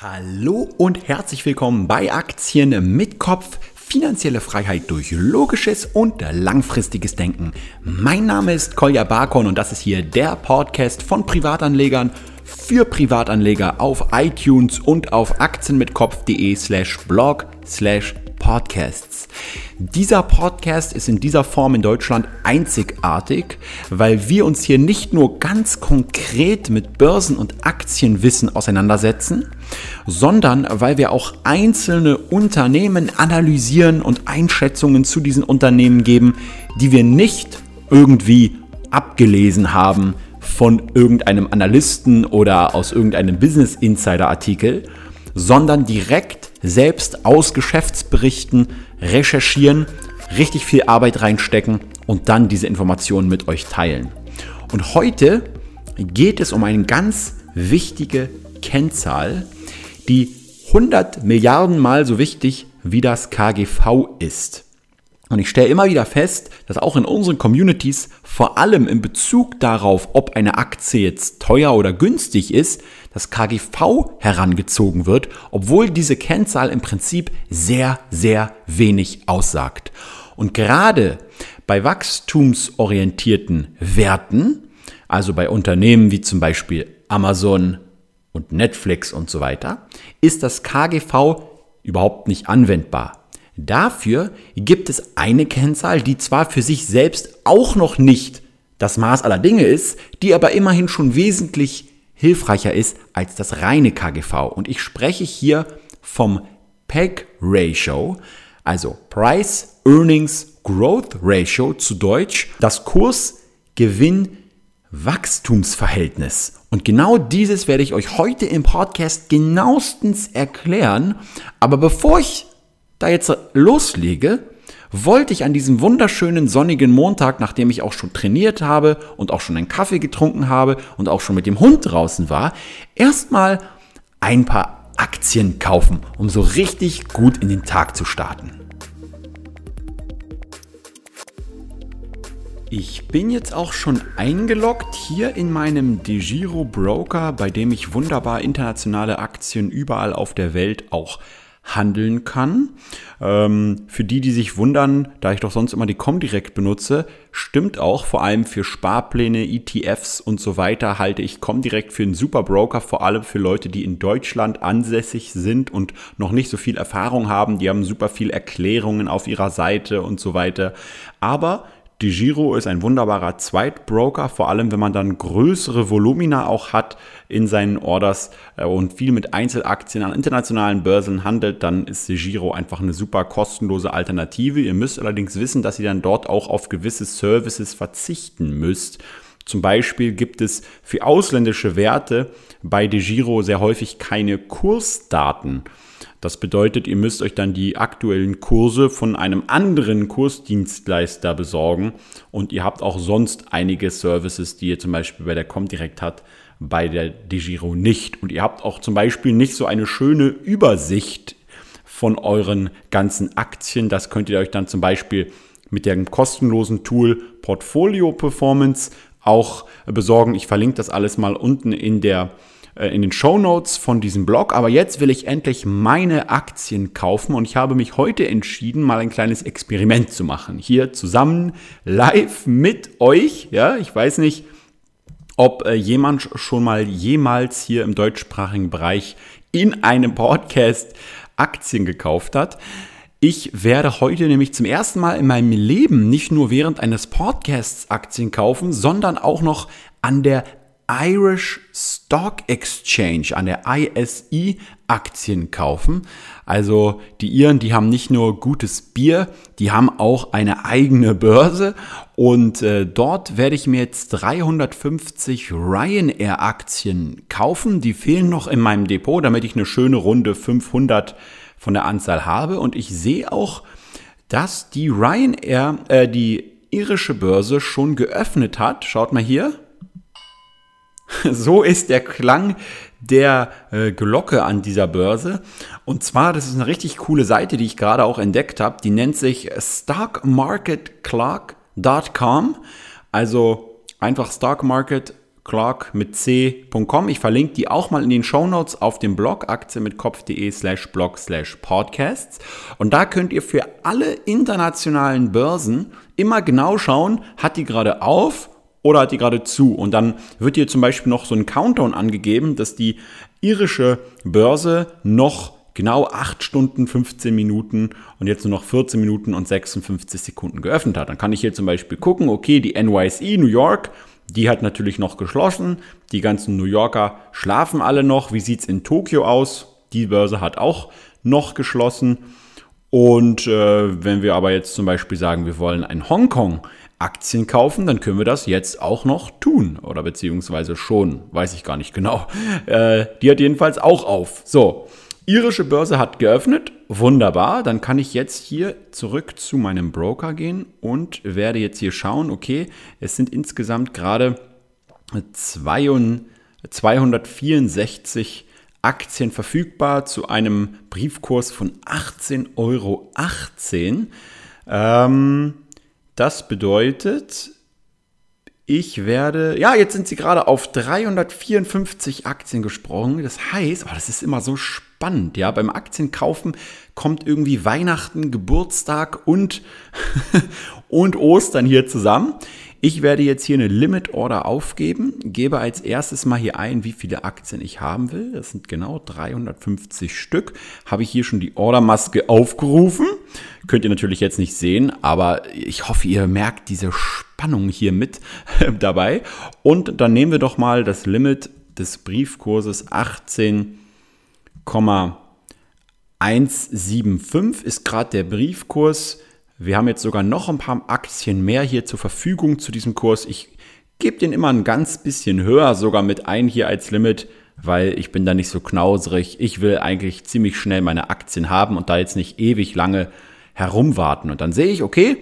Hallo und herzlich willkommen bei Aktien mit Kopf. Finanzielle Freiheit durch logisches und langfristiges Denken. Mein Name ist Kolja Barkon und das ist hier der Podcast von Privatanlegern für Privatanleger auf iTunes und auf aktienmitkopf.de slash blog slash podcasts. Dieser Podcast ist in dieser Form in Deutschland einzigartig, weil wir uns hier nicht nur ganz konkret mit Börsen- und Aktienwissen auseinandersetzen, sondern weil wir auch einzelne Unternehmen analysieren und Einschätzungen zu diesen Unternehmen geben, die wir nicht irgendwie abgelesen haben von irgendeinem Analysten oder aus irgendeinem Business Insider Artikel, sondern direkt selbst aus Geschäftsberichten recherchieren, richtig viel Arbeit reinstecken und dann diese Informationen mit euch teilen. Und heute geht es um eine ganz wichtige Kennzahl, die 100 Milliarden Mal so wichtig wie das KGV ist. Und ich stelle immer wieder fest, dass auch in unseren Communities vor allem in Bezug darauf, ob eine Aktie jetzt teuer oder günstig ist, das KGV herangezogen wird, obwohl diese Kennzahl im Prinzip sehr, sehr wenig aussagt. Und gerade bei wachstumsorientierten Werten, also bei Unternehmen wie zum Beispiel Amazon und Netflix und so weiter, ist das KGV überhaupt nicht anwendbar. Dafür gibt es eine Kennzahl, die zwar für sich selbst auch noch nicht das Maß aller Dinge ist, die aber immerhin schon wesentlich hilfreicher ist als das reine KGV. Und ich spreche hier vom PEG Ratio, also Price Earnings Growth Ratio zu Deutsch, das Kurs-Gewinn-Wachstumsverhältnis. Und genau dieses werde ich euch heute im Podcast genauestens erklären. Aber bevor ich da jetzt loslege, wollte ich an diesem wunderschönen sonnigen Montag, nachdem ich auch schon trainiert habe und auch schon einen Kaffee getrunken habe und auch schon mit dem Hund draußen war, erstmal ein paar Aktien kaufen, um so richtig gut in den Tag zu starten. Ich bin jetzt auch schon eingeloggt hier in meinem DeGiro Broker, bei dem ich wunderbar internationale Aktien überall auf der Welt auch handeln kann. Ähm, für die, die sich wundern, da ich doch sonst immer die Comdirect benutze, stimmt auch, vor allem für Sparpläne, ETFs und so weiter halte ich Comdirect für einen super Broker, vor allem für Leute, die in Deutschland ansässig sind und noch nicht so viel Erfahrung haben. Die haben super viel Erklärungen auf ihrer Seite und so weiter. Aber die Giro ist ein wunderbarer Zweitbroker, vor allem wenn man dann größere Volumina auch hat in seinen Orders äh, und viel mit Einzelaktien an internationalen Börsen handelt, dann ist die Giro einfach eine super kostenlose Alternative. Ihr müsst allerdings wissen, dass ihr dann dort auch auf gewisse Services verzichten müsst. Zum Beispiel gibt es für ausländische Werte bei DeGiro sehr häufig keine Kursdaten. Das bedeutet, ihr müsst euch dann die aktuellen Kurse von einem anderen Kursdienstleister besorgen und ihr habt auch sonst einige Services, die ihr zum Beispiel bei der Comdirect habt, bei der DeGiro nicht. Und ihr habt auch zum Beispiel nicht so eine schöne Übersicht von euren ganzen Aktien. Das könnt ihr euch dann zum Beispiel mit dem kostenlosen Tool Portfolio Performance auch besorgen. Ich verlinke das alles mal unten in der in den Show Notes von diesem Blog. Aber jetzt will ich endlich meine Aktien kaufen und ich habe mich heute entschieden, mal ein kleines Experiment zu machen. Hier zusammen live mit euch. Ja, ich weiß nicht, ob äh, jemand schon mal jemals hier im deutschsprachigen Bereich in einem Podcast Aktien gekauft hat. Ich werde heute nämlich zum ersten Mal in meinem Leben nicht nur während eines Podcasts Aktien kaufen, sondern auch noch an der Irish Stock Exchange, an der ISI Aktien kaufen. Also die Iren, die haben nicht nur gutes Bier, die haben auch eine eigene Börse und äh, dort werde ich mir jetzt 350 Ryanair Aktien kaufen. Die fehlen noch in meinem Depot, damit ich eine schöne Runde 500 von der Anzahl habe und ich sehe auch, dass die Ryanair, äh, die irische Börse schon geöffnet hat. Schaut mal hier. So ist der Klang der äh, Glocke an dieser Börse. Und zwar, das ist eine richtig coole Seite, die ich gerade auch entdeckt habe. Die nennt sich stockmarketclark.com. Also einfach Stock Market Clark mit c.com. Ich verlinke die auch mal in den Show Notes auf dem Blog aktienmitkopf.de slash blog slash podcasts. Und da könnt ihr für alle internationalen Börsen immer genau schauen, hat die gerade auf oder hat die gerade zu? Und dann wird hier zum Beispiel noch so ein Countdown angegeben, dass die irische Börse noch genau 8 Stunden, 15 Minuten und jetzt nur noch 14 Minuten und 56 Sekunden geöffnet hat. Dann kann ich hier zum Beispiel gucken, okay, die NYSE New York die hat natürlich noch geschlossen. Die ganzen New Yorker schlafen alle noch. Wie sieht es in Tokio aus? Die Börse hat auch noch geschlossen. Und äh, wenn wir aber jetzt zum Beispiel sagen, wir wollen ein Hongkong Aktien kaufen, dann können wir das jetzt auch noch tun. Oder beziehungsweise schon, weiß ich gar nicht genau. Äh, die hat jedenfalls auch auf. So, irische Börse hat geöffnet. Wunderbar. Dann kann ich jetzt hier zurück zu meinem Broker gehen und werde jetzt hier schauen, okay, es sind insgesamt gerade 264 Aktien verfügbar zu einem Briefkurs von 18,18 Euro. Ähm, das bedeutet, ich werde, ja, jetzt sind sie gerade auf 354 Aktien gesprungen. Das heißt, oh, das ist immer so spannend, ja. Beim Aktienkaufen kommt irgendwie Weihnachten, Geburtstag und, und Ostern hier zusammen. Ich werde jetzt hier eine Limit Order aufgeben, gebe als erstes mal hier ein, wie viele Aktien ich haben will. Das sind genau 350 Stück. Habe ich hier schon die Ordermaske aufgerufen. Könnt ihr natürlich jetzt nicht sehen, aber ich hoffe, ihr merkt diese Spannung hier mit dabei. Und dann nehmen wir doch mal das Limit des Briefkurses 18,175 ist gerade der Briefkurs. Wir haben jetzt sogar noch ein paar Aktien mehr hier zur Verfügung zu diesem Kurs. Ich gebe den immer ein ganz bisschen höher, sogar mit ein hier als Limit, weil ich bin da nicht so knauserig. Ich will eigentlich ziemlich schnell meine Aktien haben und da jetzt nicht ewig lange herumwarten. Und dann sehe ich, okay,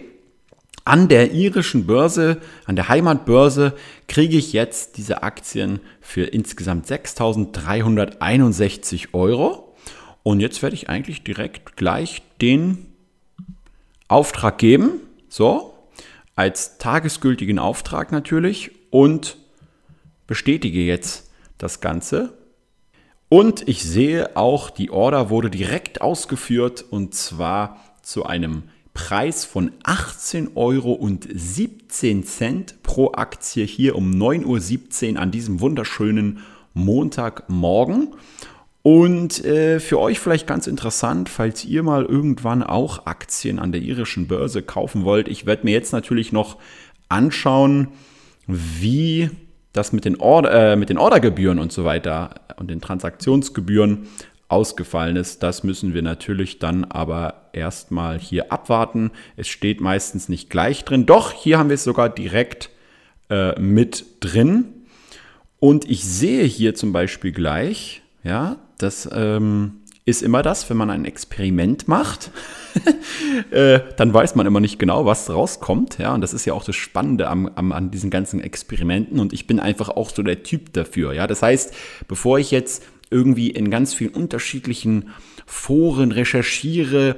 an der irischen Börse, an der Heimatbörse, kriege ich jetzt diese Aktien für insgesamt 6.361 Euro. Und jetzt werde ich eigentlich direkt gleich den Auftrag geben, so, als tagesgültigen Auftrag natürlich und bestätige jetzt das Ganze. Und ich sehe auch, die Order wurde direkt ausgeführt und zwar zu einem Preis von 18,17 Euro pro Aktie hier um 9.17 Uhr an diesem wunderschönen Montagmorgen. Und äh, für euch vielleicht ganz interessant, falls ihr mal irgendwann auch Aktien an der irischen Börse kaufen wollt. Ich werde mir jetzt natürlich noch anschauen, wie das mit den, Order, äh, mit den Ordergebühren und so weiter und den Transaktionsgebühren ausgefallen ist. Das müssen wir natürlich dann aber erstmal hier abwarten. Es steht meistens nicht gleich drin. Doch, hier haben wir es sogar direkt äh, mit drin. Und ich sehe hier zum Beispiel gleich, ja, das ähm, ist immer das, wenn man ein Experiment macht, äh, dann weiß man immer nicht genau, was rauskommt. Ja, und das ist ja auch das Spannende am, am, an diesen ganzen Experimenten. Und ich bin einfach auch so der Typ dafür. Ja, das heißt, bevor ich jetzt irgendwie in ganz vielen unterschiedlichen Foren recherchiere,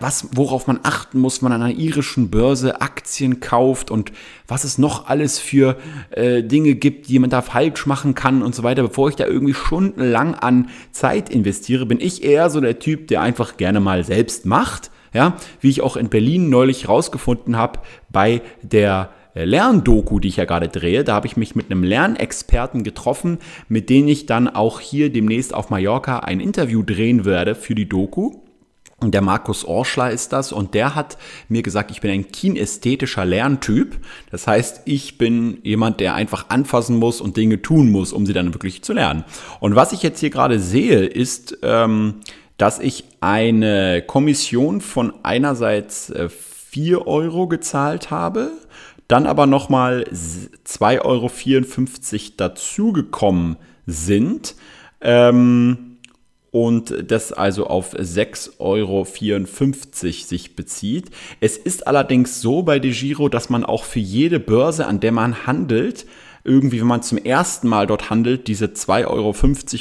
was, worauf man achten muss, wenn man an einer irischen Börse Aktien kauft und was es noch alles für äh, Dinge gibt, die man da falsch machen kann und so weiter. Bevor ich da irgendwie stundenlang an Zeit investiere, bin ich eher so der Typ, der einfach gerne mal selbst macht. Ja, wie ich auch in Berlin neulich rausgefunden habe bei der äh, Lerndoku, die ich ja gerade drehe. Da habe ich mich mit einem Lernexperten getroffen, mit dem ich dann auch hier demnächst auf Mallorca ein Interview drehen werde für die Doku. Der Markus Orschler ist das und der hat mir gesagt, ich bin ein kinästhetischer Lerntyp. Das heißt, ich bin jemand, der einfach anfassen muss und Dinge tun muss, um sie dann wirklich zu lernen. Und was ich jetzt hier gerade sehe, ist, ähm, dass ich eine Kommission von einerseits äh, 4 Euro gezahlt habe, dann aber nochmal 2,54 Euro dazugekommen sind. Ähm, und das also auf 6,54 Euro sich bezieht. Es ist allerdings so bei DeGiro, dass man auch für jede Börse, an der man handelt, irgendwie, wenn man zum ersten Mal dort handelt, diese 2,50 Euro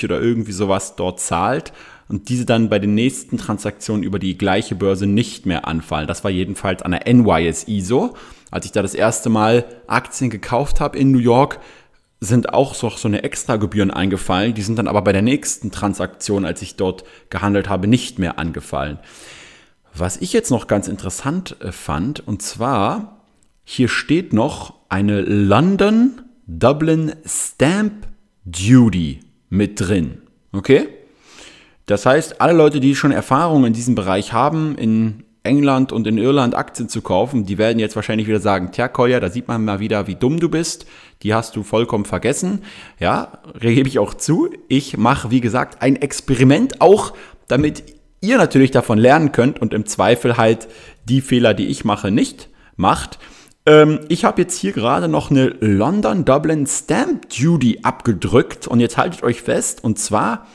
oder irgendwie sowas dort zahlt und diese dann bei den nächsten Transaktionen über die gleiche Börse nicht mehr anfallen. Das war jedenfalls an der NYSE so. Als ich da das erste Mal Aktien gekauft habe in New York, sind auch so, so eine Extragebühren eingefallen. Die sind dann aber bei der nächsten Transaktion, als ich dort gehandelt habe, nicht mehr angefallen. Was ich jetzt noch ganz interessant äh, fand, und zwar, hier steht noch eine London Dublin Stamp Duty mit drin. Okay? Das heißt, alle Leute, die schon Erfahrung in diesem Bereich haben, in England und in Irland Aktien zu kaufen, die werden jetzt wahrscheinlich wieder sagen, tja, Kolja, da sieht man mal wieder, wie dumm du bist. Die hast du vollkommen vergessen. Ja, gebe ich auch zu. Ich mache, wie gesagt, ein Experiment auch, damit ihr natürlich davon lernen könnt und im Zweifel halt die Fehler, die ich mache, nicht macht. Ähm, ich habe jetzt hier gerade noch eine London Dublin Stamp Duty abgedrückt und jetzt haltet euch fest und zwar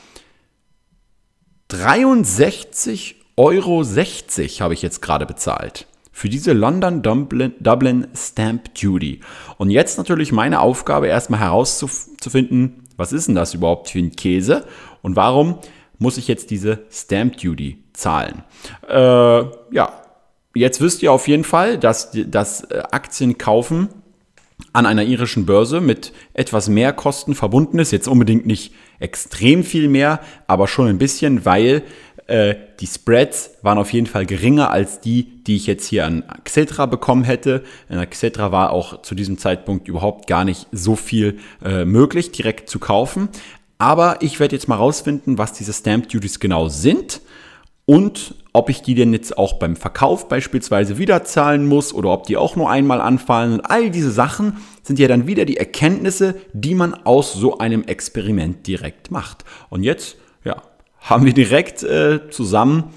63 Euro 60 habe ich jetzt gerade bezahlt. Für diese London Dublin, Dublin Stamp Duty. Und jetzt natürlich meine Aufgabe, erstmal herauszufinden, was ist denn das überhaupt für ein Käse und warum muss ich jetzt diese Stamp Duty zahlen? Äh, ja, jetzt wisst ihr auf jeden Fall, dass das äh, Aktien kaufen an einer irischen Börse mit etwas mehr Kosten verbunden ist. Jetzt unbedingt nicht extrem viel mehr, aber schon ein bisschen, weil äh, die Spreads waren auf jeden Fall geringer als die, die ich jetzt hier an Xetra bekommen hätte. An Xetra war auch zu diesem Zeitpunkt überhaupt gar nicht so viel äh, möglich, direkt zu kaufen. Aber ich werde jetzt mal rausfinden, was diese Stamp Duties genau sind und ob ich die denn jetzt auch beim Verkauf beispielsweise wieder zahlen muss oder ob die auch nur einmal anfallen. Und all diese Sachen sind ja dann wieder die Erkenntnisse, die man aus so einem Experiment direkt macht. Und jetzt, ja, haben wir direkt äh, zusammen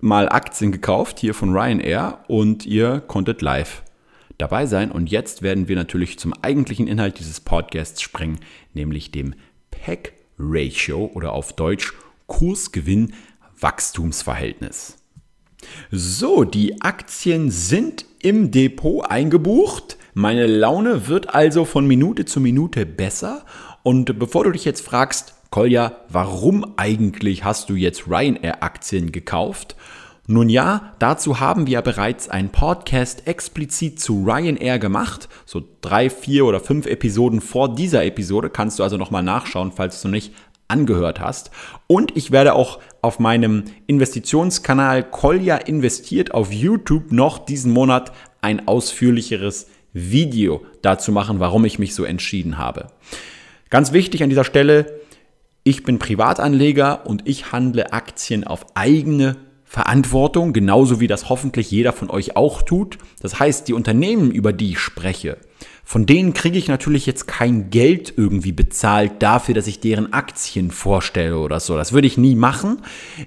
mal Aktien gekauft hier von Ryanair und ihr konntet live dabei sein. Und jetzt werden wir natürlich zum eigentlichen Inhalt dieses Podcasts springen, nämlich dem PEG Ratio oder auf Deutsch Kursgewinn Wachstumsverhältnis. So, die Aktien sind im Depot eingebucht. Meine Laune wird also von Minute zu Minute besser. Und bevor du dich jetzt fragst, Kolja, warum eigentlich hast du jetzt Ryanair-Aktien gekauft? Nun ja, dazu haben wir bereits einen Podcast explizit zu Ryanair gemacht. So drei, vier oder fünf Episoden vor dieser Episode kannst du also nochmal nachschauen, falls du nicht angehört hast. Und ich werde auch auf meinem Investitionskanal Kolja investiert auf YouTube noch diesen Monat ein ausführlicheres Video dazu machen, warum ich mich so entschieden habe. Ganz wichtig an dieser Stelle, ich bin Privatanleger und ich handle Aktien auf eigene Verantwortung, genauso wie das hoffentlich jeder von euch auch tut. Das heißt, die Unternehmen, über die ich spreche, von denen kriege ich natürlich jetzt kein Geld irgendwie bezahlt dafür, dass ich deren Aktien vorstelle oder so. Das würde ich nie machen.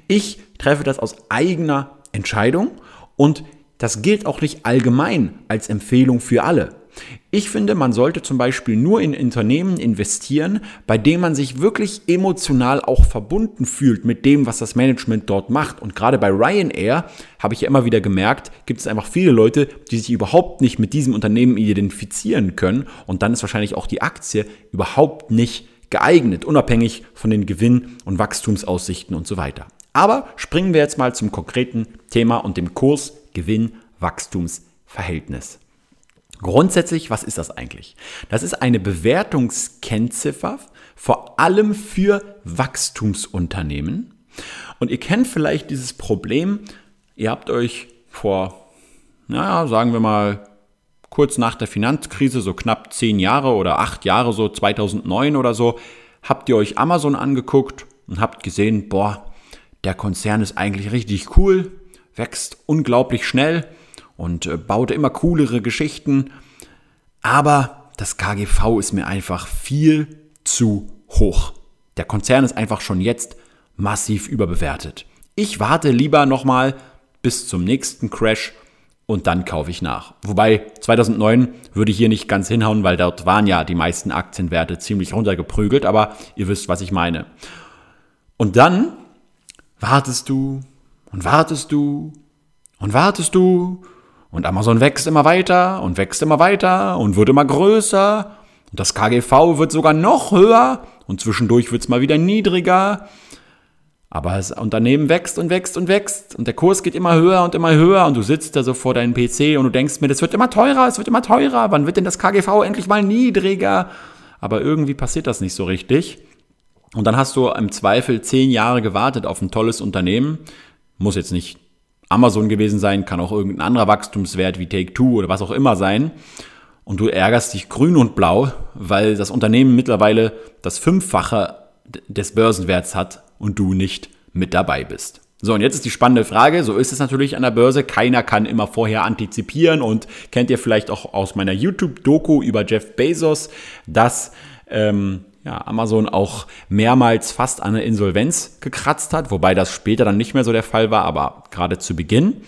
Ich treffe das aus eigener Entscheidung und das gilt auch nicht allgemein als Empfehlung für alle. Ich finde, man sollte zum Beispiel nur in Unternehmen investieren, bei denen man sich wirklich emotional auch verbunden fühlt mit dem, was das Management dort macht. Und gerade bei Ryanair habe ich ja immer wieder gemerkt, gibt es einfach viele Leute, die sich überhaupt nicht mit diesem Unternehmen identifizieren können. Und dann ist wahrscheinlich auch die Aktie überhaupt nicht geeignet, unabhängig von den Gewinn- und Wachstumsaussichten und so weiter. Aber springen wir jetzt mal zum konkreten Thema und dem Kurs Gewinn-Wachstumsverhältnis. Grundsätzlich, was ist das eigentlich? Das ist eine Bewertungskennziffer, vor allem für Wachstumsunternehmen. Und ihr kennt vielleicht dieses Problem, ihr habt euch vor, naja, sagen wir mal, kurz nach der Finanzkrise, so knapp zehn Jahre oder acht Jahre, so 2009 oder so, habt ihr euch Amazon angeguckt und habt gesehen, boah, der Konzern ist eigentlich richtig cool, wächst unglaublich schnell und äh, baute immer coolere Geschichten. Aber das KGV ist mir einfach viel zu hoch. Der Konzern ist einfach schon jetzt massiv überbewertet. Ich warte lieber nochmal bis zum nächsten Crash und dann kaufe ich nach. Wobei 2009 würde ich hier nicht ganz hinhauen, weil dort waren ja die meisten Aktienwerte ziemlich runtergeprügelt, aber ihr wisst, was ich meine. Und dann wartest du und wartest du und wartest du und Amazon wächst immer weiter und wächst immer weiter und wird immer größer. Und das KGV wird sogar noch höher und zwischendurch wird es mal wieder niedriger. Aber das Unternehmen wächst und wächst und wächst und der Kurs geht immer höher und immer höher und du sitzt da so vor deinem PC und du denkst mir, das wird immer teurer, es wird immer teurer. Wann wird denn das KGV endlich mal niedriger? aber irgendwie passiert das nicht so richtig. Und dann hast du im Zweifel zehn Jahre gewartet auf ein tolles Unternehmen. Muss jetzt nicht Amazon gewesen sein, kann auch irgendein anderer Wachstumswert wie Take-Two oder was auch immer sein. Und du ärgerst dich grün und blau, weil das Unternehmen mittlerweile das Fünffache des Börsenwerts hat und du nicht mit dabei bist. So, und jetzt ist die spannende Frage, so ist es natürlich an der Börse, keiner kann immer vorher antizipieren und kennt ihr vielleicht auch aus meiner YouTube-Doku über Jeff Bezos, dass ähm, ja, Amazon auch mehrmals fast an eine Insolvenz gekratzt hat, wobei das später dann nicht mehr so der Fall war, aber gerade zu Beginn.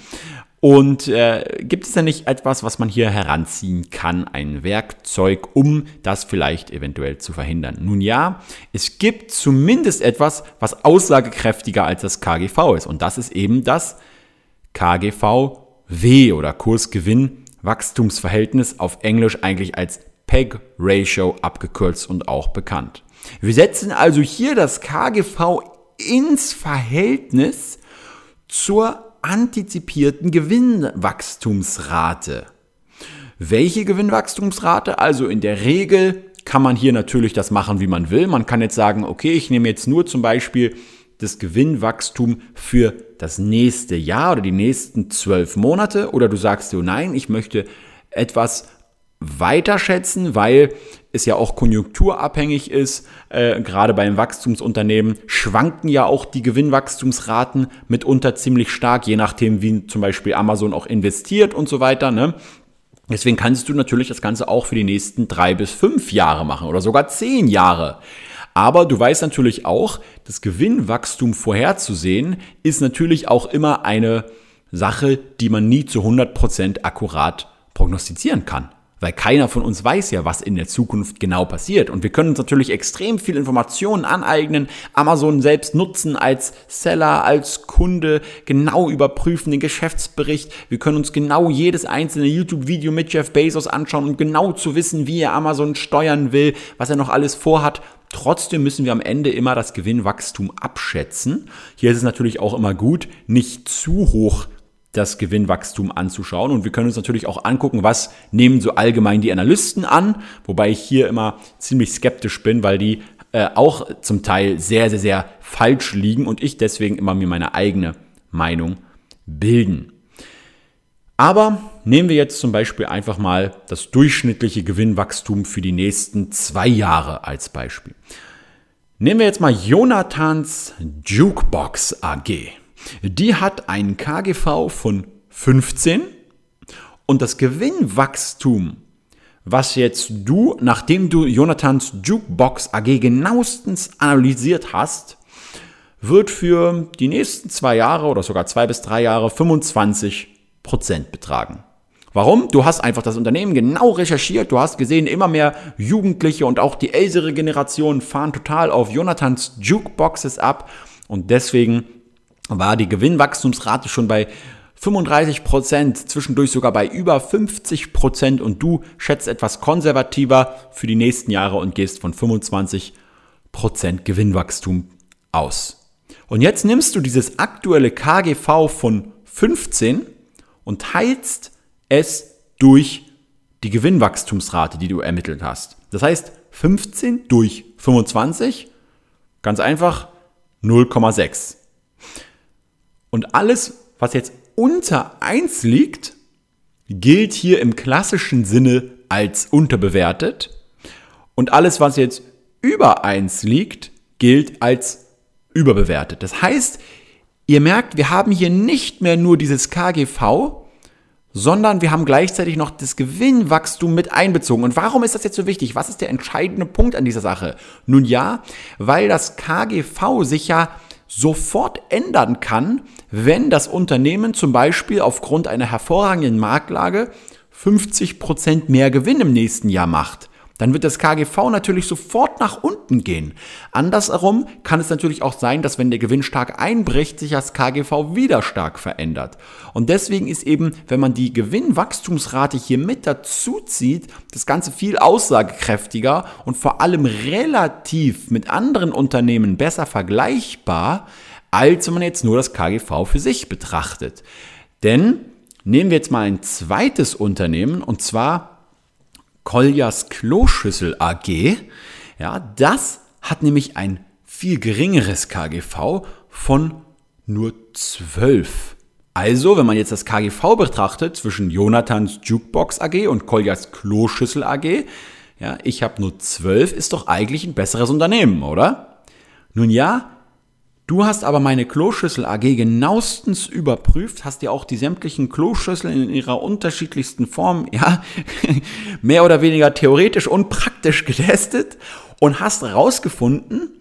Und äh, gibt es denn nicht etwas, was man hier heranziehen kann, ein Werkzeug, um das vielleicht eventuell zu verhindern? Nun ja, es gibt zumindest etwas, was aussagekräftiger als das KGV ist. Und das ist eben das KGVW oder Kursgewinn-Wachstumsverhältnis auf Englisch eigentlich als PEG Ratio abgekürzt und auch bekannt. Wir setzen also hier das KGV ins Verhältnis zur antizipierten Gewinnwachstumsrate. Welche Gewinnwachstumsrate? Also in der Regel kann man hier natürlich das machen, wie man will. Man kann jetzt sagen, okay, ich nehme jetzt nur zum Beispiel das Gewinnwachstum für das nächste Jahr oder die nächsten zwölf Monate. Oder du sagst so, nein, ich möchte etwas weiter schätzen, weil es ja auch konjunkturabhängig ist. Äh, gerade beim Wachstumsunternehmen schwanken ja auch die Gewinnwachstumsraten mitunter ziemlich stark, je nachdem, wie zum Beispiel Amazon auch investiert und so weiter. Ne? Deswegen kannst du natürlich das Ganze auch für die nächsten drei bis fünf Jahre machen oder sogar zehn Jahre. Aber du weißt natürlich auch, das Gewinnwachstum vorherzusehen ist natürlich auch immer eine Sache, die man nie zu 100 Prozent akkurat prognostizieren kann. Weil keiner von uns weiß ja, was in der Zukunft genau passiert. Und wir können uns natürlich extrem viel Informationen aneignen, Amazon selbst nutzen als Seller, als Kunde, genau überprüfen den Geschäftsbericht. Wir können uns genau jedes einzelne YouTube-Video mit Jeff Bezos anschauen, um genau zu wissen, wie er Amazon steuern will, was er noch alles vorhat. Trotzdem müssen wir am Ende immer das Gewinnwachstum abschätzen. Hier ist es natürlich auch immer gut, nicht zu hoch das Gewinnwachstum anzuschauen. Und wir können uns natürlich auch angucken, was nehmen so allgemein die Analysten an, wobei ich hier immer ziemlich skeptisch bin, weil die äh, auch zum Teil sehr, sehr, sehr falsch liegen und ich deswegen immer mir meine eigene Meinung bilden. Aber nehmen wir jetzt zum Beispiel einfach mal das durchschnittliche Gewinnwachstum für die nächsten zwei Jahre als Beispiel. Nehmen wir jetzt mal Jonathans Jukebox AG. Die hat einen KGV von 15 und das Gewinnwachstum, was jetzt du, nachdem du Jonathans Jukebox AG genauestens analysiert hast, wird für die nächsten zwei Jahre oder sogar zwei bis drei Jahre 25 Prozent betragen. Warum? Du hast einfach das Unternehmen genau recherchiert, du hast gesehen, immer mehr Jugendliche und auch die ältere Generation fahren total auf Jonathans Jukeboxes ab und deswegen war die Gewinnwachstumsrate schon bei 35 Prozent, zwischendurch sogar bei über 50 Prozent und du schätzt etwas konservativer für die nächsten Jahre und gehst von 25 Prozent Gewinnwachstum aus. Und jetzt nimmst du dieses aktuelle KGV von 15 und teilst es durch die Gewinnwachstumsrate, die du ermittelt hast. Das heißt 15 durch 25, ganz einfach 0,6. Und alles, was jetzt unter 1 liegt, gilt hier im klassischen Sinne als unterbewertet. Und alles, was jetzt über 1 liegt, gilt als überbewertet. Das heißt, ihr merkt, wir haben hier nicht mehr nur dieses KGV, sondern wir haben gleichzeitig noch das Gewinnwachstum mit einbezogen. Und warum ist das jetzt so wichtig? Was ist der entscheidende Punkt an dieser Sache? Nun ja, weil das KGV sich ja sofort ändern kann, wenn das Unternehmen zum Beispiel aufgrund einer hervorragenden Marktlage 50 Prozent mehr Gewinn im nächsten Jahr macht dann wird das KGV natürlich sofort nach unten gehen. Andersherum kann es natürlich auch sein, dass wenn der Gewinn stark einbricht, sich das KGV wieder stark verändert. Und deswegen ist eben, wenn man die Gewinnwachstumsrate hier mit dazu zieht, das Ganze viel aussagekräftiger und vor allem relativ mit anderen Unternehmen besser vergleichbar, als wenn man jetzt nur das KGV für sich betrachtet. Denn nehmen wir jetzt mal ein zweites Unternehmen und zwar Koljas Kloschüssel AG, ja, das hat nämlich ein viel geringeres KGV von nur 12. Also, wenn man jetzt das KGV betrachtet zwischen Jonathans Jukebox AG und Koljas Kloschüssel AG, ja, ich habe nur 12, ist doch eigentlich ein besseres Unternehmen, oder? Nun ja, Du hast aber meine Kloschüssel AG genauestens überprüft, hast dir auch die sämtlichen Kloschüsseln in ihrer unterschiedlichsten Form, ja, mehr oder weniger theoretisch und praktisch getestet und hast herausgefunden,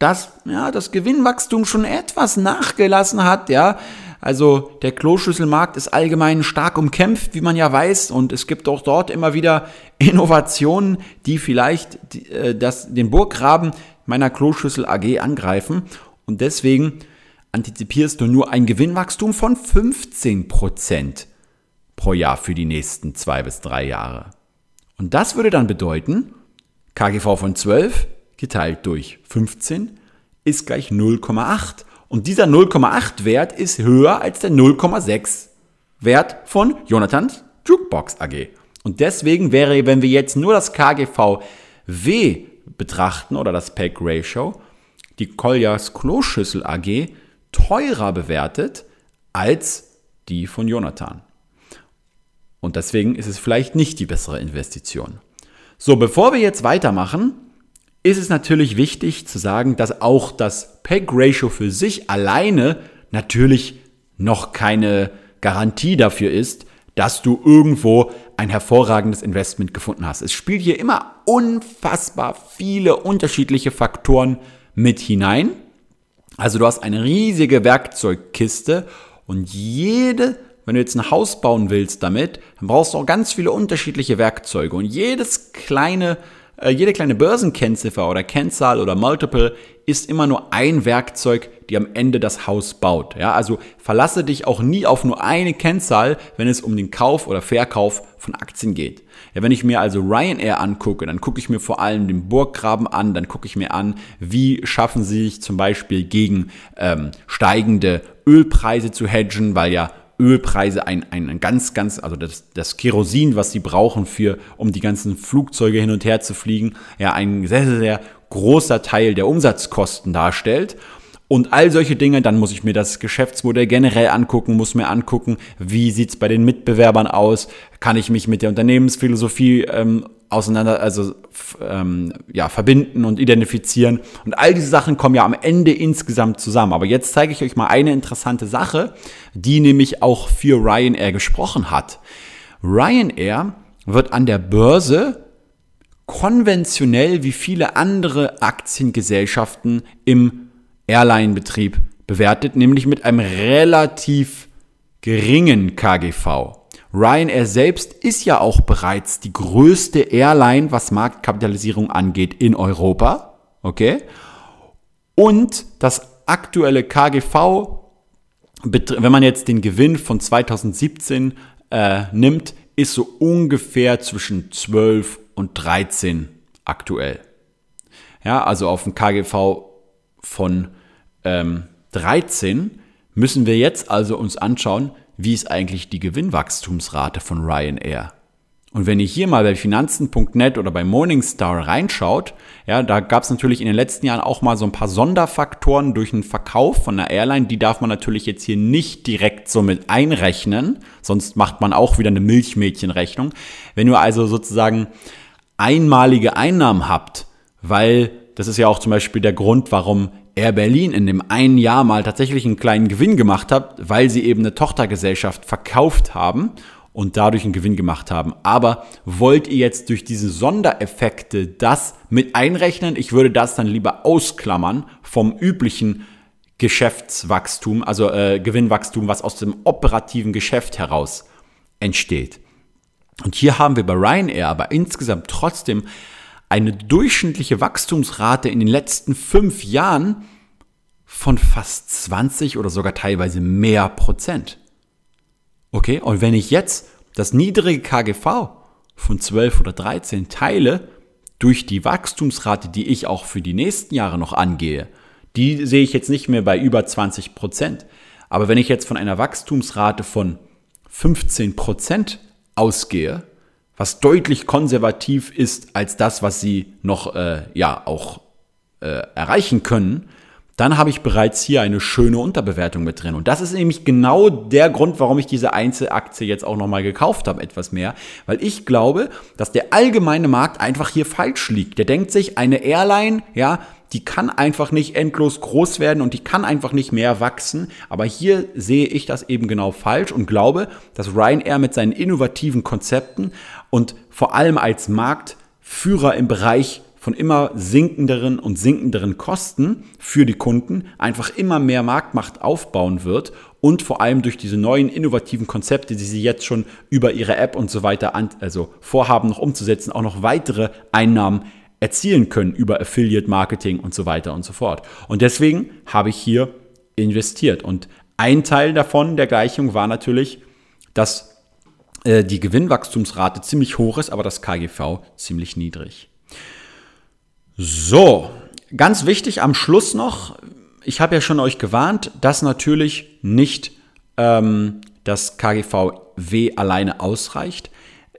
dass ja, das Gewinnwachstum schon etwas nachgelassen hat, ja. Also der Kloschüsselmarkt ist allgemein stark umkämpft, wie man ja weiß, und es gibt auch dort immer wieder Innovationen, die vielleicht äh, das, den Burggraben meiner Kloschüssel AG angreifen. Und deswegen antizipierst du nur ein Gewinnwachstum von 15% pro Jahr für die nächsten zwei bis drei Jahre. Und das würde dann bedeuten, KGV von 12 geteilt durch 15 ist gleich 0,8. Und dieser 0,8 Wert ist höher als der 0,6 Wert von Jonathans Jukebox AG. Und deswegen wäre, wenn wir jetzt nur das KGV W betrachten oder das PEG Ratio, die Koljas Kloschüssel AG teurer bewertet als die von Jonathan. Und deswegen ist es vielleicht nicht die bessere Investition. So, bevor wir jetzt weitermachen, ist es natürlich wichtig zu sagen, dass auch das PEG-Ratio für sich alleine natürlich noch keine Garantie dafür ist, dass du irgendwo ein hervorragendes Investment gefunden hast. Es spielt hier immer unfassbar viele unterschiedliche Faktoren mit hinein. Also du hast eine riesige Werkzeugkiste und jede, wenn du jetzt ein Haus bauen willst damit, dann brauchst du auch ganz viele unterschiedliche Werkzeuge und jedes kleine äh, jede kleine Börsenkennziffer oder Kennzahl oder Multiple ist immer nur ein Werkzeug, die am Ende das Haus baut. Ja, also verlasse dich auch nie auf nur eine Kennzahl, wenn es um den Kauf oder Verkauf von Aktien geht. Ja, wenn ich mir also Ryanair angucke, dann gucke ich mir vor allem den Burggraben an, dann gucke ich mir an, wie schaffen sie sich zum Beispiel gegen ähm, steigende Ölpreise zu hedgen, weil ja Ölpreise ein, ein ganz, ganz, also das, das Kerosin, was sie brauchen für, um die ganzen Flugzeuge hin und her zu fliegen, ja, ein sehr, sehr, sehr großer Teil der Umsatzkosten darstellt. Und all solche Dinge, dann muss ich mir das Geschäftsmodell generell angucken, muss mir angucken, wie sieht's bei den Mitbewerbern aus, kann ich mich mit der Unternehmensphilosophie ähm, auseinander, also ähm, ja, verbinden und identifizieren. Und all diese Sachen kommen ja am Ende insgesamt zusammen. Aber jetzt zeige ich euch mal eine interessante Sache, die nämlich auch für Ryanair gesprochen hat. Ryanair wird an der Börse konventionell wie viele andere Aktiengesellschaften im Airline-Betrieb bewertet, nämlich mit einem relativ geringen KGV. Ryanair selbst ist ja auch bereits die größte Airline, was Marktkapitalisierung angeht, in Europa. Okay? Und das aktuelle KGV, wenn man jetzt den Gewinn von 2017 äh, nimmt, ist so ungefähr zwischen 12 und 13 aktuell. Ja, also auf dem KGV von ähm, 13 müssen wir jetzt also uns anschauen, wie ist eigentlich die Gewinnwachstumsrate von Ryanair? Und wenn ihr hier mal bei Finanzen.net oder bei Morningstar reinschaut, ja, da gab es natürlich in den letzten Jahren auch mal so ein paar Sonderfaktoren durch den Verkauf von einer Airline. Die darf man natürlich jetzt hier nicht direkt so mit einrechnen, sonst macht man auch wieder eine Milchmädchenrechnung. Wenn ihr also sozusagen einmalige Einnahmen habt, weil das ist ja auch zum Beispiel der Grund, warum Air Berlin in dem einen Jahr mal tatsächlich einen kleinen Gewinn gemacht hat, weil sie eben eine Tochtergesellschaft verkauft haben und dadurch einen Gewinn gemacht haben. Aber wollt ihr jetzt durch diese Sondereffekte das mit einrechnen? Ich würde das dann lieber ausklammern vom üblichen Geschäftswachstum, also äh, Gewinnwachstum, was aus dem operativen Geschäft heraus entsteht. Und hier haben wir bei Ryanair aber insgesamt trotzdem eine durchschnittliche Wachstumsrate in den letzten fünf Jahren von fast 20 oder sogar teilweise mehr Prozent. Okay, und wenn ich jetzt das niedrige KGV von 12 oder 13 teile durch die Wachstumsrate, die ich auch für die nächsten Jahre noch angehe, die sehe ich jetzt nicht mehr bei über 20 Prozent. Aber wenn ich jetzt von einer Wachstumsrate von 15 Prozent ausgehe, was deutlich konservativ ist als das, was sie noch äh, ja auch äh, erreichen können, dann habe ich bereits hier eine schöne Unterbewertung mit drin. Und das ist nämlich genau der Grund, warum ich diese Einzelaktie jetzt auch nochmal gekauft habe, etwas mehr. Weil ich glaube, dass der allgemeine Markt einfach hier falsch liegt. Der denkt sich, eine Airline, ja, die kann einfach nicht endlos groß werden und die kann einfach nicht mehr wachsen. Aber hier sehe ich das eben genau falsch und glaube, dass Ryanair mit seinen innovativen Konzepten und vor allem als Marktführer im Bereich von immer sinkenderen und sinkenderen Kosten für die Kunden einfach immer mehr Marktmacht aufbauen wird und vor allem durch diese neuen innovativen Konzepte, die sie jetzt schon über ihre App und so weiter an, also vorhaben noch umzusetzen, auch noch weitere Einnahmen erzielen können über Affiliate Marketing und so weiter und so fort. Und deswegen habe ich hier investiert und ein Teil davon der Gleichung war natürlich, dass äh, die Gewinnwachstumsrate ziemlich hoch ist, aber das KGV ziemlich niedrig. So, ganz wichtig am Schluss noch, ich habe ja schon euch gewarnt, dass natürlich nicht ähm, das KGVW alleine ausreicht.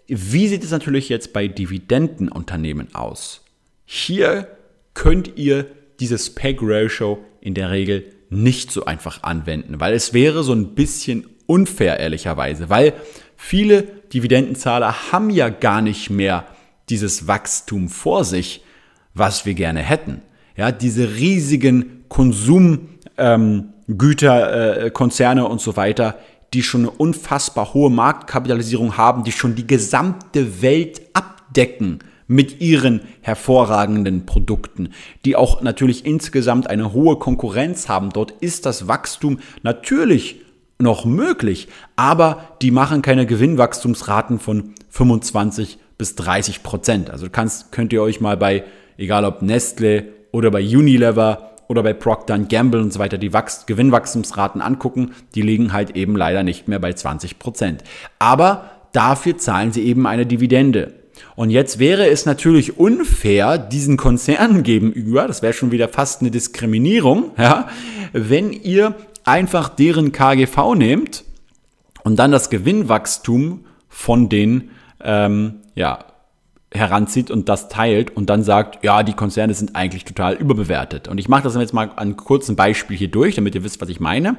Wie sieht es natürlich jetzt bei Dividendenunternehmen aus? Hier könnt ihr dieses PEG-Ratio in der Regel nicht so einfach anwenden, weil es wäre so ein bisschen unfair, ehrlicherweise, weil viele Dividendenzahler haben ja gar nicht mehr dieses Wachstum vor sich was wir gerne hätten. Ja, diese riesigen Konsumgüterkonzerne ähm, äh, und so weiter, die schon eine unfassbar hohe Marktkapitalisierung haben, die schon die gesamte Welt abdecken mit ihren hervorragenden Produkten, die auch natürlich insgesamt eine hohe Konkurrenz haben. Dort ist das Wachstum natürlich noch möglich, aber die machen keine Gewinnwachstumsraten von 25 bis 30 Prozent. Also kannst, könnt ihr euch mal bei egal ob Nestle oder bei Unilever oder bei Procter Gamble und so weiter, die Wachs Gewinnwachstumsraten angucken, die liegen halt eben leider nicht mehr bei 20 Prozent. Aber dafür zahlen sie eben eine Dividende. Und jetzt wäre es natürlich unfair diesen Konzernen gegenüber, das wäre schon wieder fast eine Diskriminierung, ja, wenn ihr einfach deren KGV nehmt und dann das Gewinnwachstum von den ähm, ja, heranzieht und das teilt und dann sagt, ja, die Konzerne sind eigentlich total überbewertet. Und ich mache das jetzt mal an kurzen Beispiel hier durch, damit ihr wisst, was ich meine.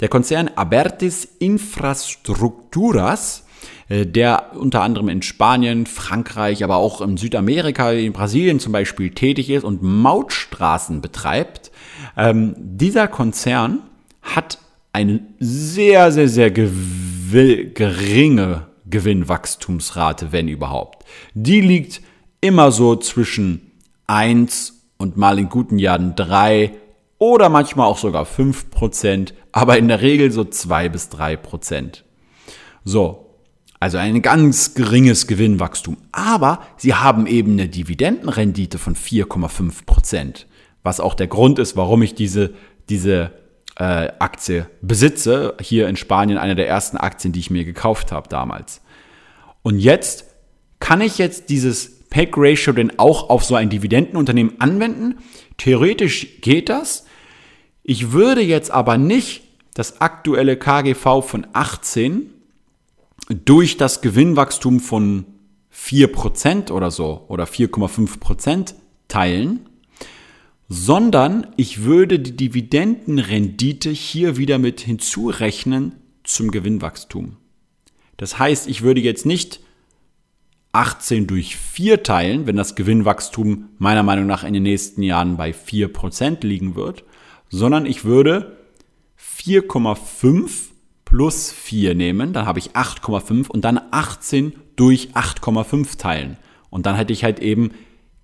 Der Konzern Abertis Infrastructuras, äh, der unter anderem in Spanien, Frankreich, aber auch in Südamerika, in Brasilien zum Beispiel tätig ist und Mautstraßen betreibt. Ähm, dieser Konzern hat eine sehr, sehr, sehr geringe Gewinnwachstumsrate, wenn überhaupt. Die liegt immer so zwischen 1 und mal in guten Jahren 3 oder manchmal auch sogar 5 Prozent, aber in der Regel so 2 bis 3 Prozent. So, also ein ganz geringes Gewinnwachstum. Aber sie haben eben eine Dividendenrendite von 4,5 Prozent, was auch der Grund ist, warum ich diese, diese äh, Aktie besitze. Hier in Spanien eine der ersten Aktien, die ich mir gekauft habe damals. Und jetzt kann ich jetzt dieses PEG-Ratio denn auch auf so ein Dividendenunternehmen anwenden? Theoretisch geht das. Ich würde jetzt aber nicht das aktuelle KGV von 18 durch das Gewinnwachstum von 4% oder so oder 4,5% teilen, sondern ich würde die Dividendenrendite hier wieder mit hinzurechnen zum Gewinnwachstum. Das heißt, ich würde jetzt nicht 18 durch 4 teilen, wenn das Gewinnwachstum meiner Meinung nach in den nächsten Jahren bei 4% liegen wird, sondern ich würde 4,5 plus 4 nehmen, dann habe ich 8,5 und dann 18 durch 8,5 teilen. Und dann hätte ich halt eben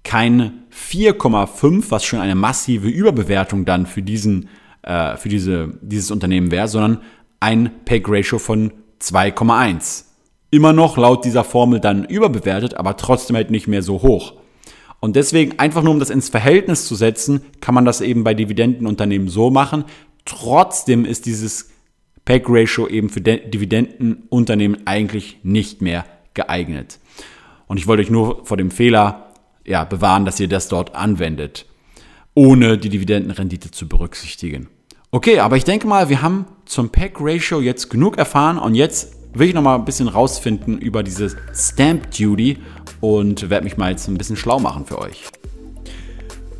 keine 4,5, was schon eine massive Überbewertung dann für diesen, äh, für diese, dieses Unternehmen wäre, sondern ein Peg-Ratio von 2,1. Immer noch laut dieser Formel dann überbewertet, aber trotzdem halt nicht mehr so hoch. Und deswegen, einfach nur um das ins Verhältnis zu setzen, kann man das eben bei Dividendenunternehmen so machen. Trotzdem ist dieses PEG-Ratio eben für Dividendenunternehmen eigentlich nicht mehr geeignet. Und ich wollte euch nur vor dem Fehler ja, bewahren, dass ihr das dort anwendet, ohne die Dividendenrendite zu berücksichtigen. Okay, aber ich denke mal, wir haben zum Pack Ratio jetzt genug erfahren und jetzt will ich noch mal ein bisschen rausfinden über diese Stamp Duty und werde mich mal jetzt ein bisschen schlau machen für euch.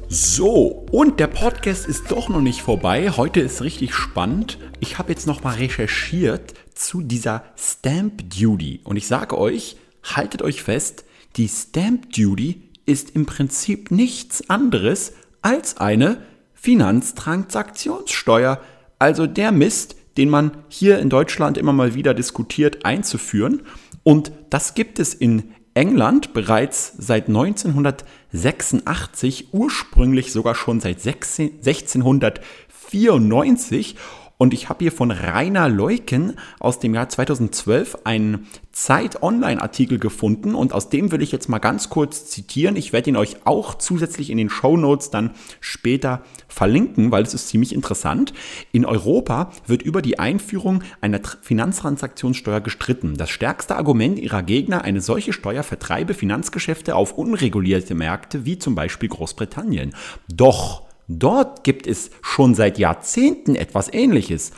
So, und der Podcast ist doch noch nicht vorbei. Heute ist richtig spannend. Ich habe jetzt noch mal recherchiert zu dieser Stamp Duty und ich sage euch, haltet euch fest, die Stamp Duty ist im Prinzip nichts anderes als eine Finanztransaktionssteuer, also der Mist, den man hier in Deutschland immer mal wieder diskutiert einzuführen. Und das gibt es in England bereits seit 1986, ursprünglich sogar schon seit 1694 und ich habe hier von Rainer Leuken aus dem Jahr 2012 einen Zeit-Online-Artikel gefunden und aus dem will ich jetzt mal ganz kurz zitieren. Ich werde ihn euch auch zusätzlich in den Show Notes dann später verlinken, weil es ist ziemlich interessant. In Europa wird über die Einführung einer Finanztransaktionssteuer gestritten. Das stärkste Argument ihrer Gegner, eine solche Steuer vertreibe Finanzgeschäfte auf unregulierte Märkte wie zum Beispiel Großbritannien. Doch Dort gibt es schon seit Jahrzehnten etwas Ähnliches.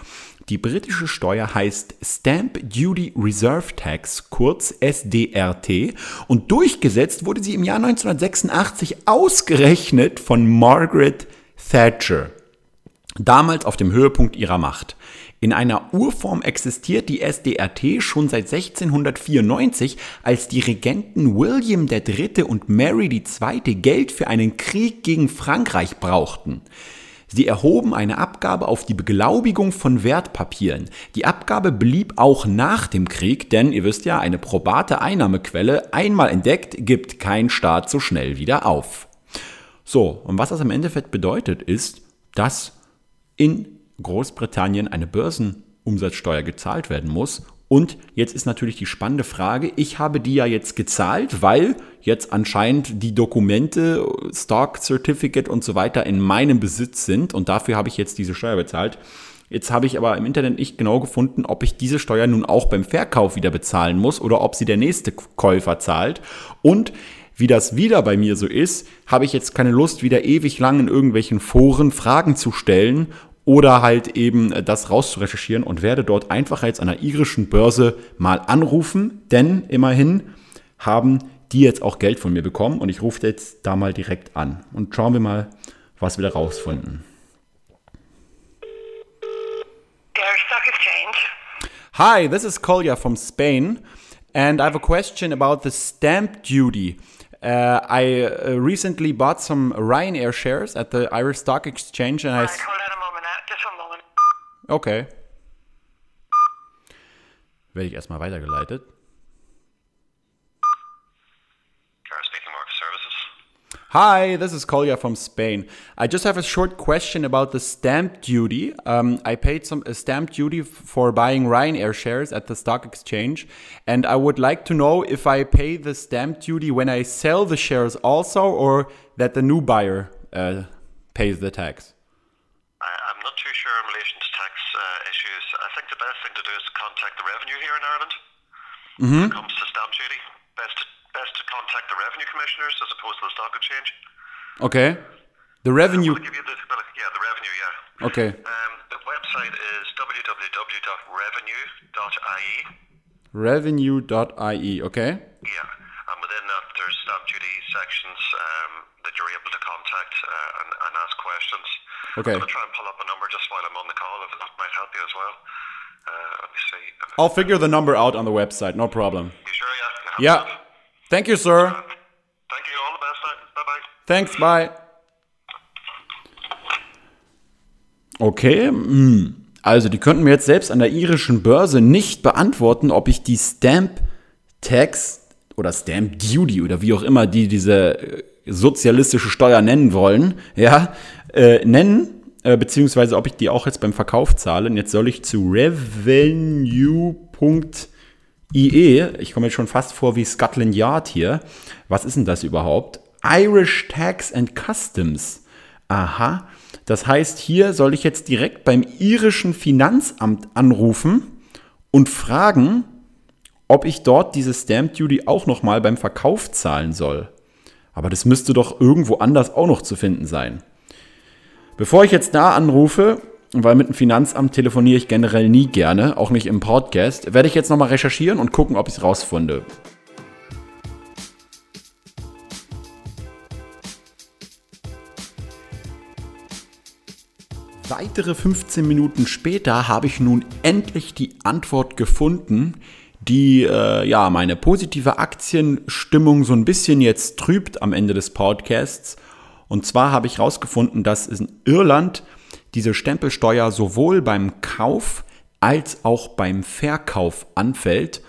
Die britische Steuer heißt Stamp Duty Reserve Tax, kurz SDRT, und durchgesetzt wurde sie im Jahr 1986 ausgerechnet von Margaret Thatcher, damals auf dem Höhepunkt ihrer Macht. In einer Urform existiert die SDRT schon seit 1694, als die Regenten William III. und Mary II. Geld für einen Krieg gegen Frankreich brauchten. Sie erhoben eine Abgabe auf die Beglaubigung von Wertpapieren. Die Abgabe blieb auch nach dem Krieg, denn ihr wisst ja, eine probate Einnahmequelle, einmal entdeckt, gibt kein Staat so schnell wieder auf. So, und was das im Endeffekt bedeutet, ist, dass in Großbritannien eine Börsenumsatzsteuer gezahlt werden muss. Und jetzt ist natürlich die spannende Frage, ich habe die ja jetzt gezahlt, weil jetzt anscheinend die Dokumente, Stock Certificate und so weiter in meinem Besitz sind und dafür habe ich jetzt diese Steuer bezahlt. Jetzt habe ich aber im Internet nicht genau gefunden, ob ich diese Steuer nun auch beim Verkauf wieder bezahlen muss oder ob sie der nächste Käufer zahlt. Und wie das wieder bei mir so ist, habe ich jetzt keine Lust, wieder ewig lang in irgendwelchen Foren Fragen zu stellen oder halt eben äh, das rauszurecherchieren und werde dort einfach jetzt an der irischen Börse mal anrufen, denn immerhin haben die jetzt auch Geld von mir bekommen und ich rufe jetzt da mal direkt an und schauen wir mal, was wir da rausfinden. Hi, this is Kolja from Spain and I have a question about the stamp duty. Uh, I uh, recently bought some Ryanair shares at the Irish Stock Exchange and right, I Okay. Werde ich erstmal weitergeleitet. Hi, this is Kolja from Spain. I just have a short question about the stamp duty. Um, I paid some a stamp duty for buying Ryanair shares at the stock exchange, and I would like to know if I pay the stamp duty when I sell the shares also, or that the new buyer uh, pays the tax. Contact the revenue here in Ireland. Mm-hmm. When it comes to stamp duty, best to, best to contact the revenue commissioners as opposed to the stock exchange. Okay. The revenue. The, yeah, the revenue. Yeah. Okay. Um, the website is www.revenue.ie. Revenue.ie. Okay. Yeah, and within that there's stamp duty sections um, that you're able to contact uh, and, and, ask questions. Okay. I'm going to try and pull up a number just while I'm on the call if that might help you as well. I'll figure the number out on the website, no problem. You sure? Yeah. Yeah. Thank you, sir. Thank you. All the best. Bye bye. Thanks. Bye. Okay. Hm. Also, die könnten mir jetzt selbst an der irischen Börse nicht beantworten, ob ich die Stamp Tax oder Stamp Duty oder wie auch immer die diese äh, sozialistische Steuer nennen wollen, ja, äh, nennen äh, beziehungsweise ob ich die auch jetzt beim Verkauf zahle. Und jetzt soll ich zu revenue.ie. Ich komme jetzt schon fast vor wie Scotland Yard hier. Was ist denn das überhaupt? Irish Tax and Customs. Aha. Das heißt, hier soll ich jetzt direkt beim irischen Finanzamt anrufen und fragen, ob ich dort diese Stamp Duty auch nochmal beim Verkauf zahlen soll. Aber das müsste doch irgendwo anders auch noch zu finden sein. Bevor ich jetzt da anrufe, weil mit dem Finanzamt telefoniere ich generell nie gerne, auch nicht im Podcast. Werde ich jetzt nochmal recherchieren und gucken, ob ich es rausfinde. Weitere 15 Minuten später habe ich nun endlich die Antwort gefunden, die äh, ja meine positive Aktienstimmung so ein bisschen jetzt trübt am Ende des Podcasts. Und zwar habe ich herausgefunden, dass in Irland diese Stempelsteuer sowohl beim Kauf als auch beim Verkauf anfällt.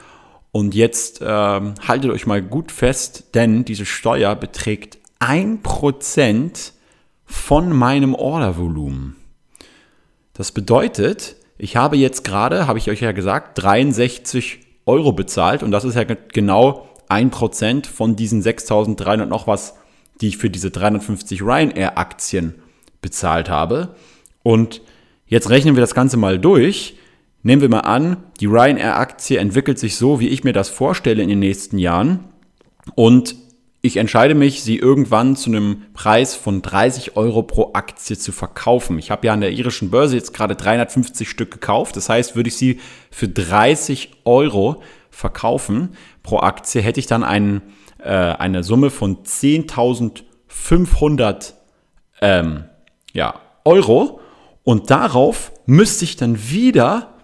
Und jetzt äh, haltet euch mal gut fest, denn diese Steuer beträgt 1% von meinem Ordervolumen. Das bedeutet, ich habe jetzt gerade, habe ich euch ja gesagt, 63 Euro bezahlt und das ist ja genau ein Prozent von diesen 6.300 noch was, die ich für diese 350 Ryanair-Aktien bezahlt habe. Und jetzt rechnen wir das Ganze mal durch. Nehmen wir mal an, die Ryanair-Aktie entwickelt sich so, wie ich mir das vorstelle in den nächsten Jahren. Und ich entscheide mich, sie irgendwann zu einem Preis von 30 Euro pro Aktie zu verkaufen. Ich habe ja an der irischen Börse jetzt gerade 350 Stück gekauft. Das heißt, würde ich sie für 30 Euro verkaufen pro Aktie, hätte ich dann einen, äh, eine Summe von 10.500 ähm, ja, Euro. Und darauf müsste ich dann wieder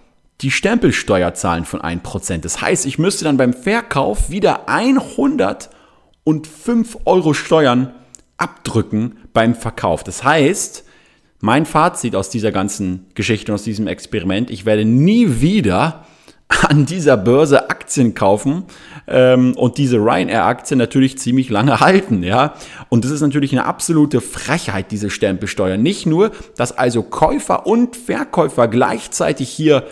die Stempelsteuer zahlen von 1%. Das heißt, ich müsste dann beim Verkauf wieder 100 und 5 Euro Steuern abdrücken beim Verkauf. Das heißt, mein Fazit aus dieser ganzen Geschichte, aus diesem Experiment, ich werde nie wieder an dieser Börse Aktien kaufen ähm, und diese Ryanair-Aktien natürlich ziemlich lange halten, ja. Und das ist natürlich eine absolute Frechheit, diese Stempelsteuer. Nicht nur, dass also Käufer und Verkäufer gleichzeitig hier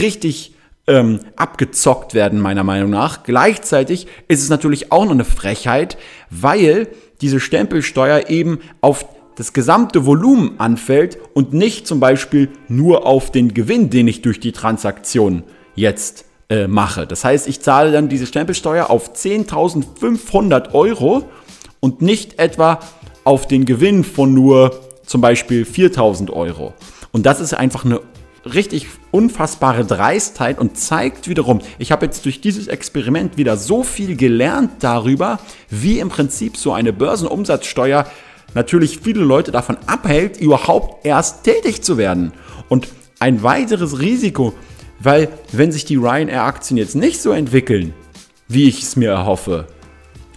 richtig ähm, abgezockt werden, meiner Meinung nach. Gleichzeitig ist es natürlich auch noch eine Frechheit, weil diese Stempelsteuer eben auf das gesamte Volumen anfällt und nicht zum Beispiel nur auf den Gewinn, den ich durch die Transaktion jetzt äh, mache. Das heißt, ich zahle dann diese Stempelsteuer auf 10.500 Euro und nicht etwa auf den Gewinn von nur zum Beispiel 4.000 Euro. Und das ist einfach eine richtig unfassbare Dreistheit und zeigt wiederum, ich habe jetzt durch dieses Experiment wieder so viel gelernt darüber, wie im Prinzip so eine Börsenumsatzsteuer natürlich viele Leute davon abhält, überhaupt erst tätig zu werden. Und ein weiteres Risiko, weil wenn sich die Ryanair-Aktien jetzt nicht so entwickeln, wie ich es mir erhoffe,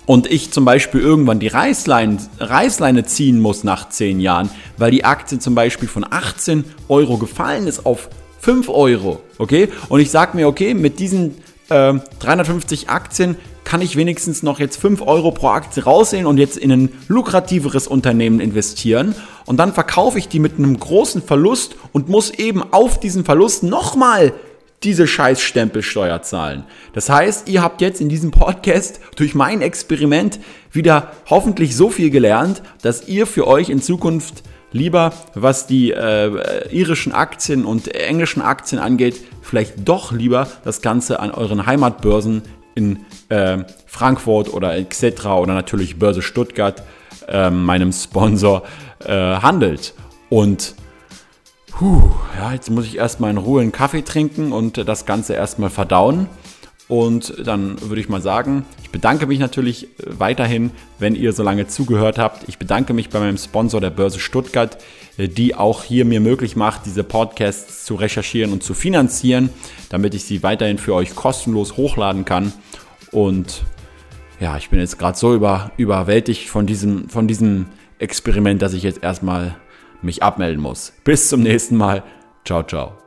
und ich zum Beispiel irgendwann die Reißleine, Reißleine ziehen muss nach 10 Jahren, weil die Aktie zum Beispiel von 18 Euro gefallen ist auf 5 Euro, okay? Und ich sage mir, okay, mit diesen äh, 350 Aktien kann ich wenigstens noch jetzt 5 Euro pro Aktie raussehen und jetzt in ein lukrativeres Unternehmen investieren. Und dann verkaufe ich die mit einem großen Verlust und muss eben auf diesen Verlust nochmal diese scheiß Stempelsteuer zahlen. Das heißt, ihr habt jetzt in diesem Podcast durch mein Experiment wieder hoffentlich so viel gelernt, dass ihr für euch in Zukunft lieber, was die äh, irischen Aktien und englischen Aktien angeht, vielleicht doch lieber das Ganze an euren Heimatbörsen in äh, Frankfurt oder etc. oder natürlich Börse Stuttgart, äh, meinem Sponsor, äh, handelt. Und Puh, ja, jetzt muss ich erstmal in Ruhe einen Kaffee trinken und das Ganze erstmal verdauen. Und dann würde ich mal sagen, ich bedanke mich natürlich äh, weiterhin, wenn ihr so lange zugehört habt. Ich bedanke mich bei meinem Sponsor der Börse Stuttgart, äh, die auch hier mir möglich macht, diese Podcasts zu recherchieren und zu finanzieren, damit ich sie weiterhin für euch kostenlos hochladen kann. Und ja, ich bin jetzt gerade so über, überwältigt von diesem, von diesem Experiment, dass ich jetzt erstmal mich abmelden muss. Bis zum nächsten Mal. Ciao, ciao.